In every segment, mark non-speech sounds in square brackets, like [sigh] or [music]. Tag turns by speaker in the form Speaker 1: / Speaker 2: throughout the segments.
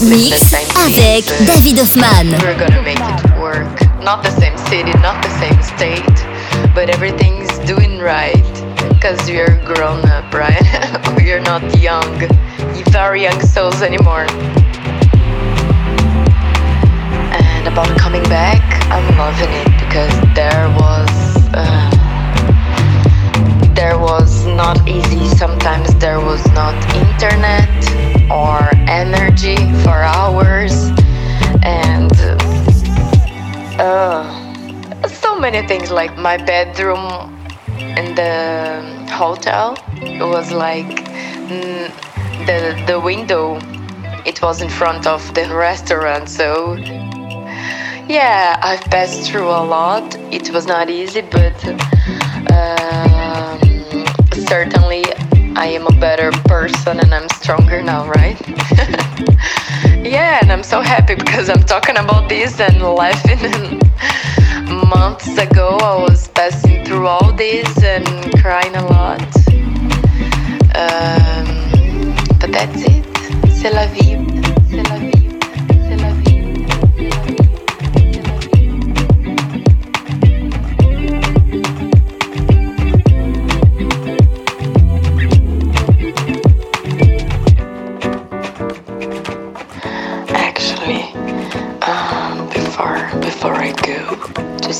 Speaker 1: Mix avec David Hoffmann.
Speaker 2: We're gonna make it work. Not the same city, not the same state, but everything's doing right. Cause we're grown up, right? [laughs] we're not young, very young souls anymore. And about coming back, I'm loving it because there was. Uh, there was not easy. Sometimes there was not internet or energy for hours, and uh, so many things. Like my bedroom in the hotel it was like mm, the the window. It was in front of the restaurant, so yeah, I've passed through a lot. It was not easy, but. Um, certainly I am a better person and I'm stronger now, right? [laughs] yeah, and I'm so happy because I'm talking about this and laughing. And months ago, I was passing through all this and crying a lot. Um, but that's it. C'est la vie.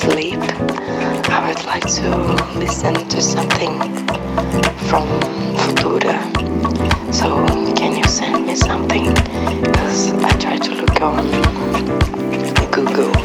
Speaker 2: Sleep, I would like to listen to something from Futura. So can you send me something? Because I try to look on Google.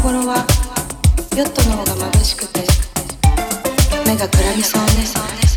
Speaker 3: 頃はヨットの方が眩しくて目がくらみそうで
Speaker 4: す。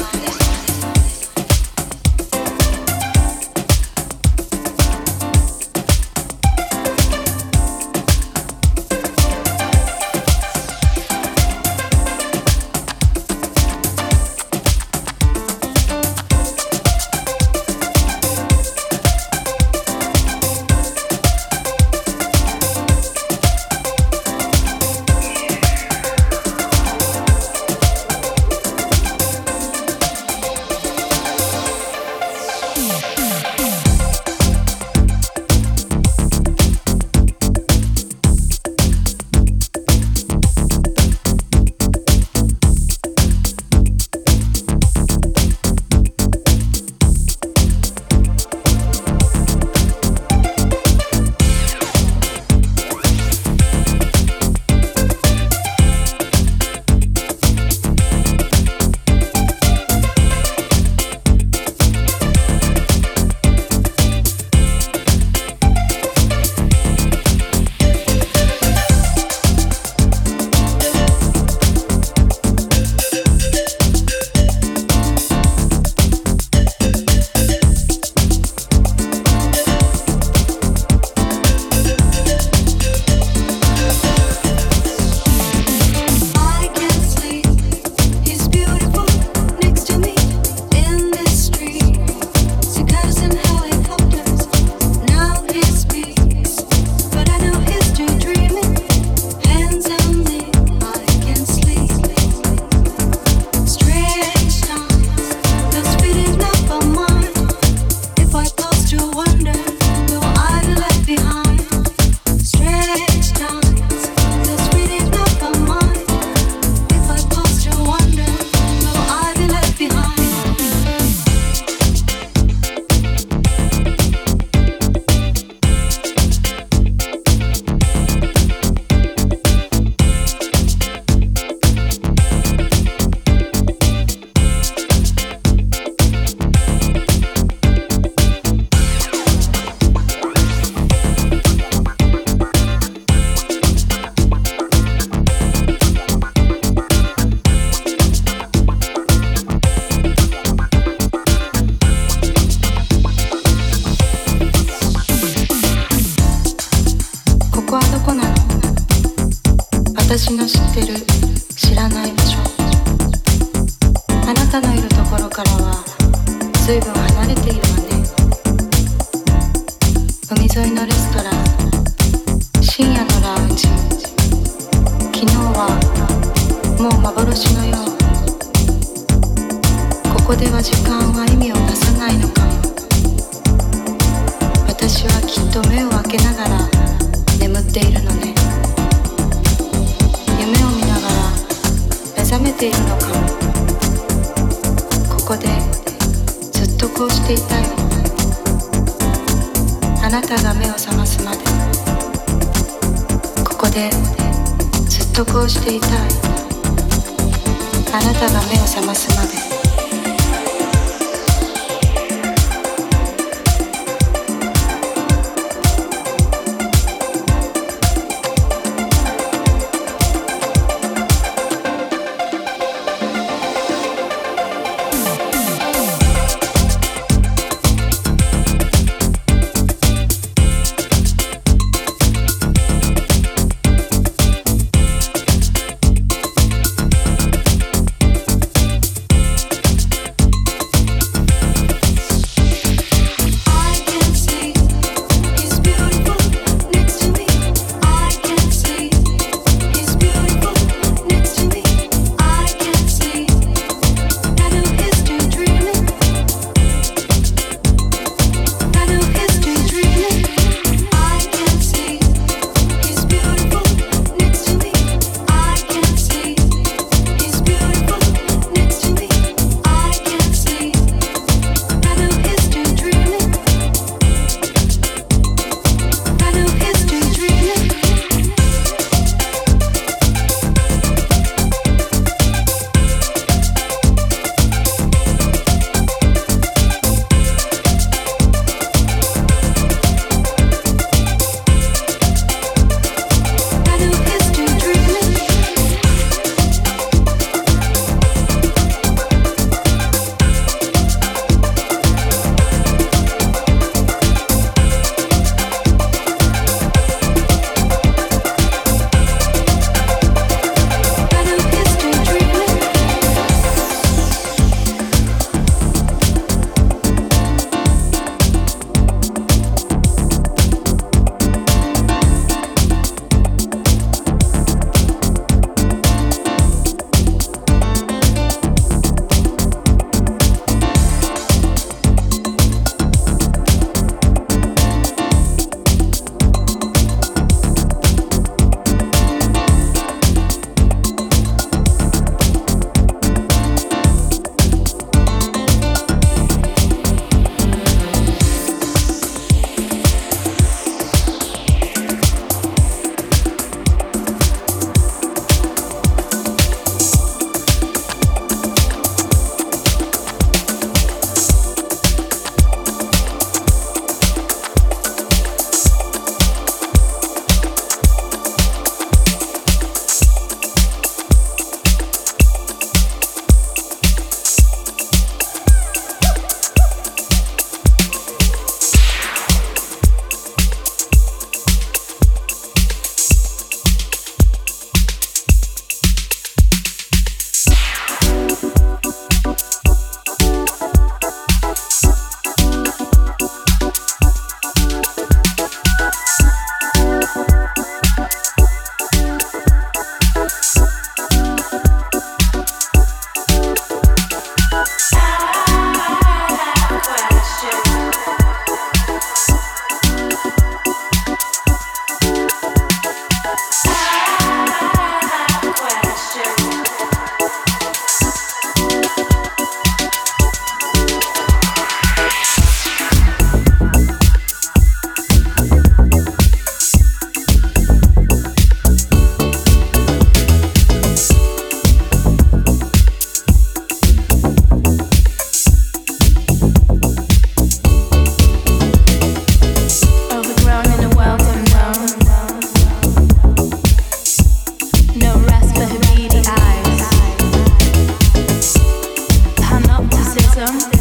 Speaker 4: rhythm.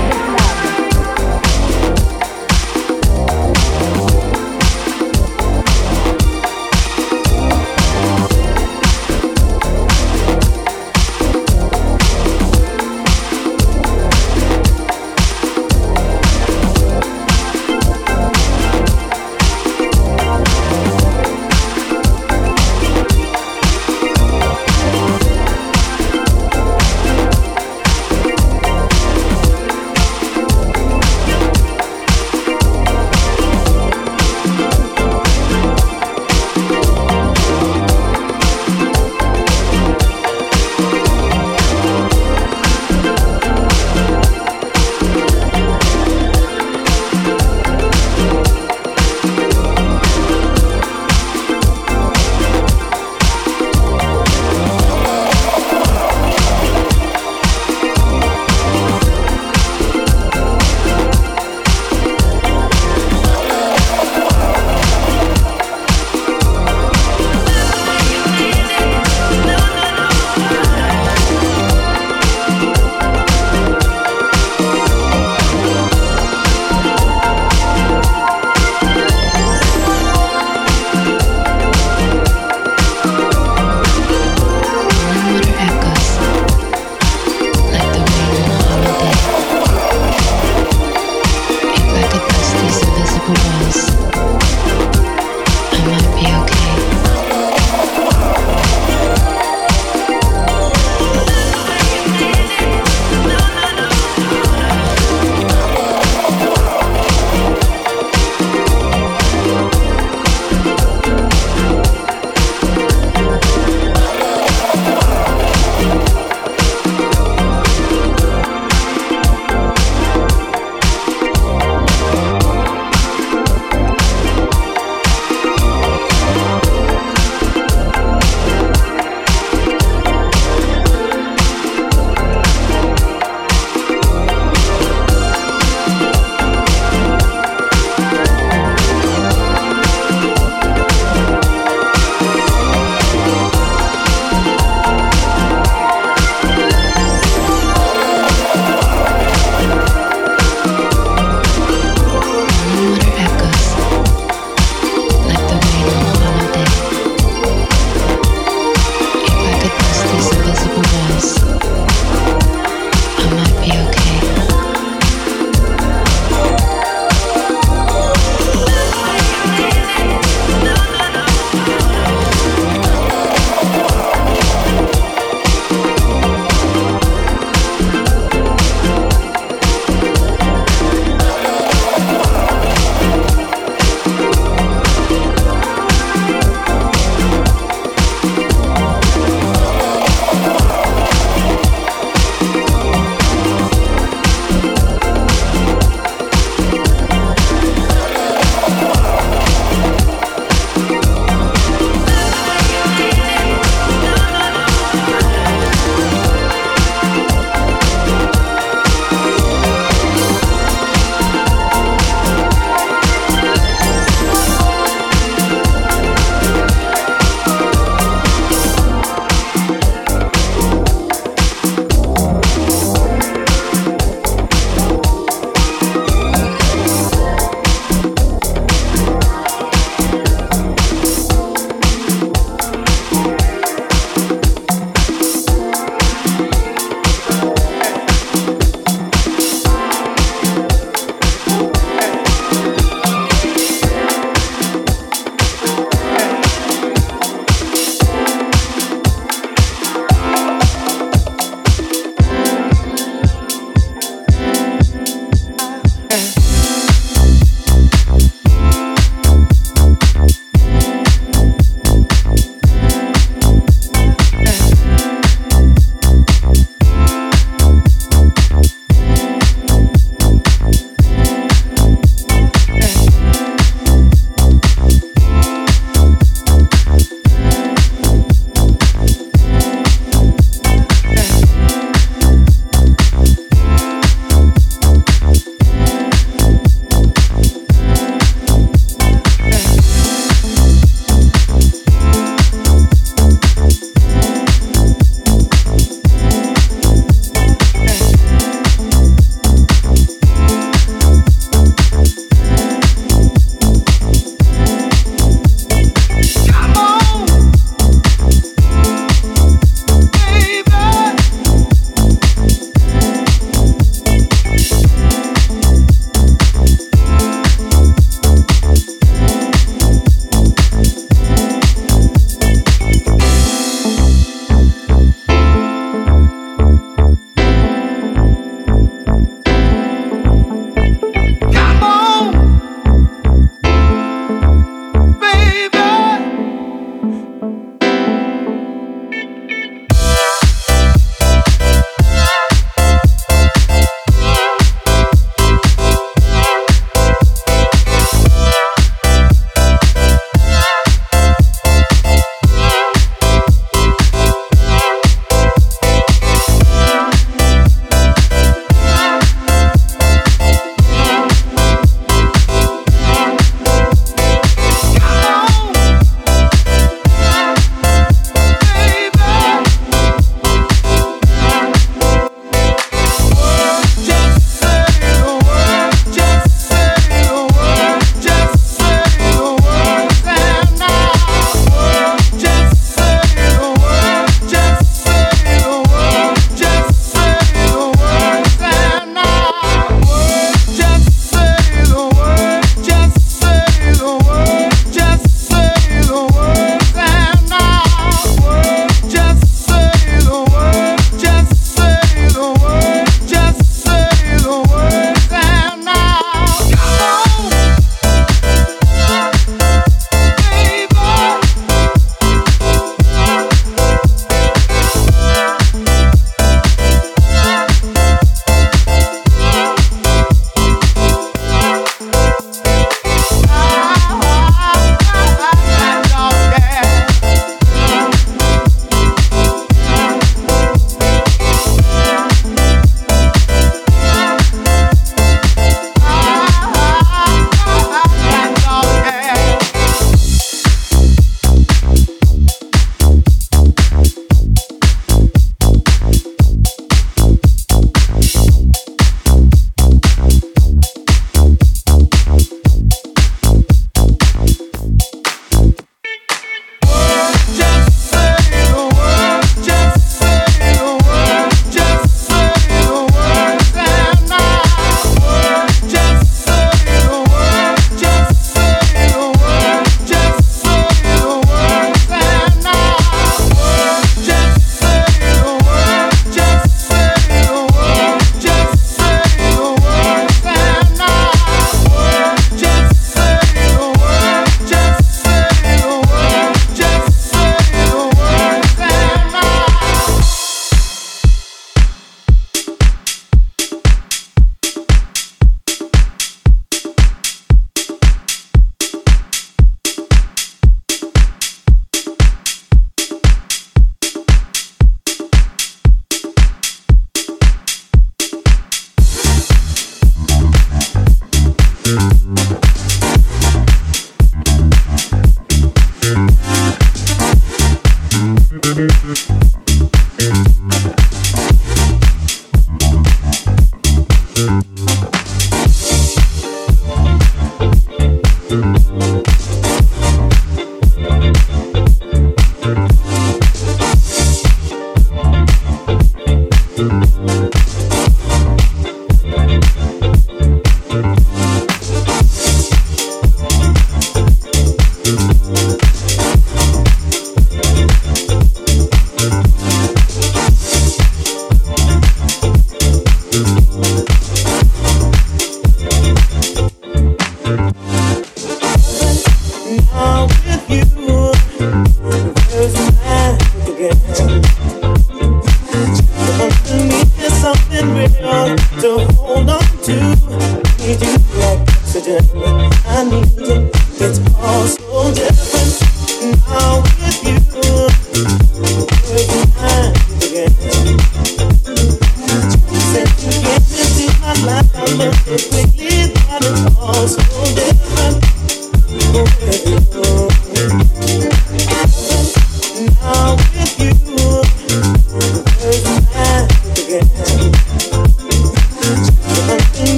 Speaker 5: it's all
Speaker 1: so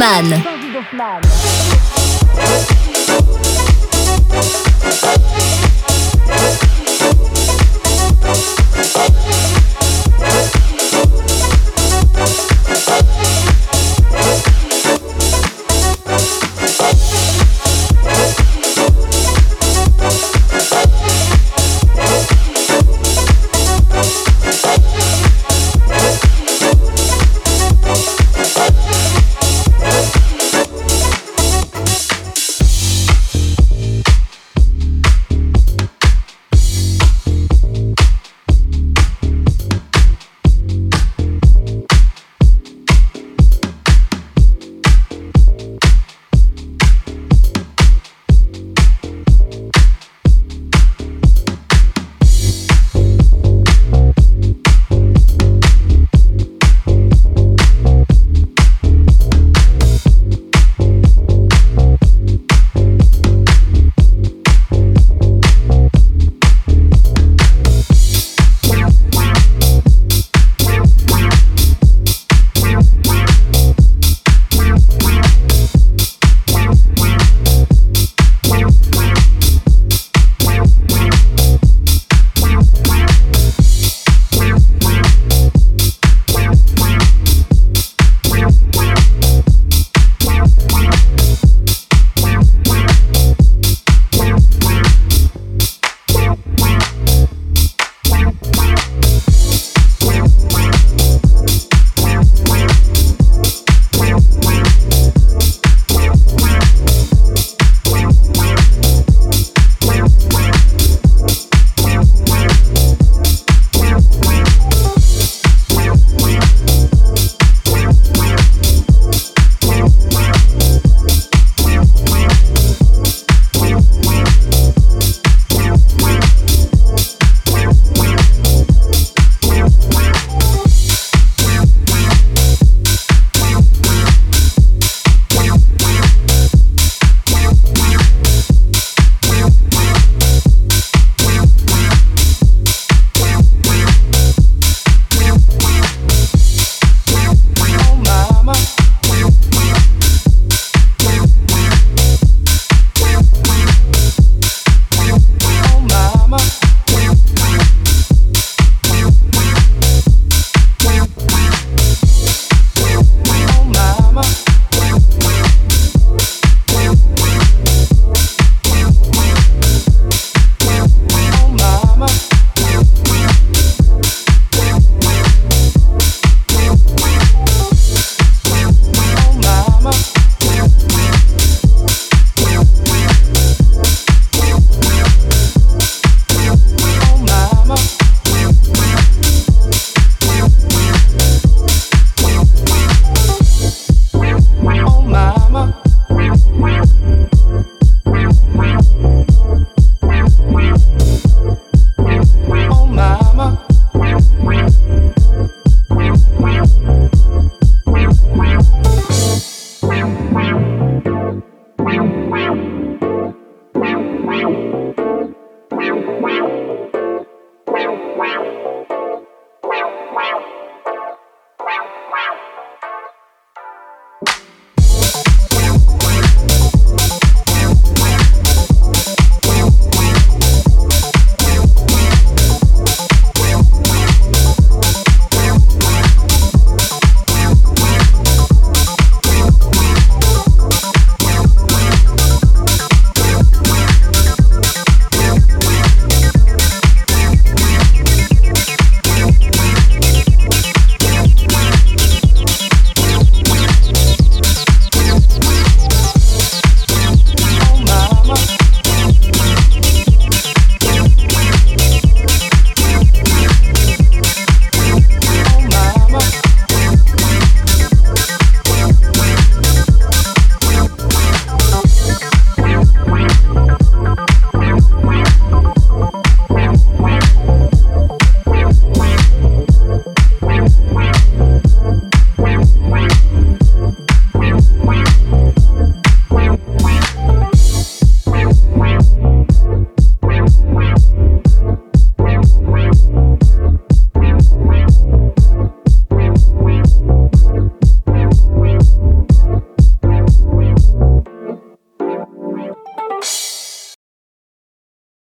Speaker 6: FG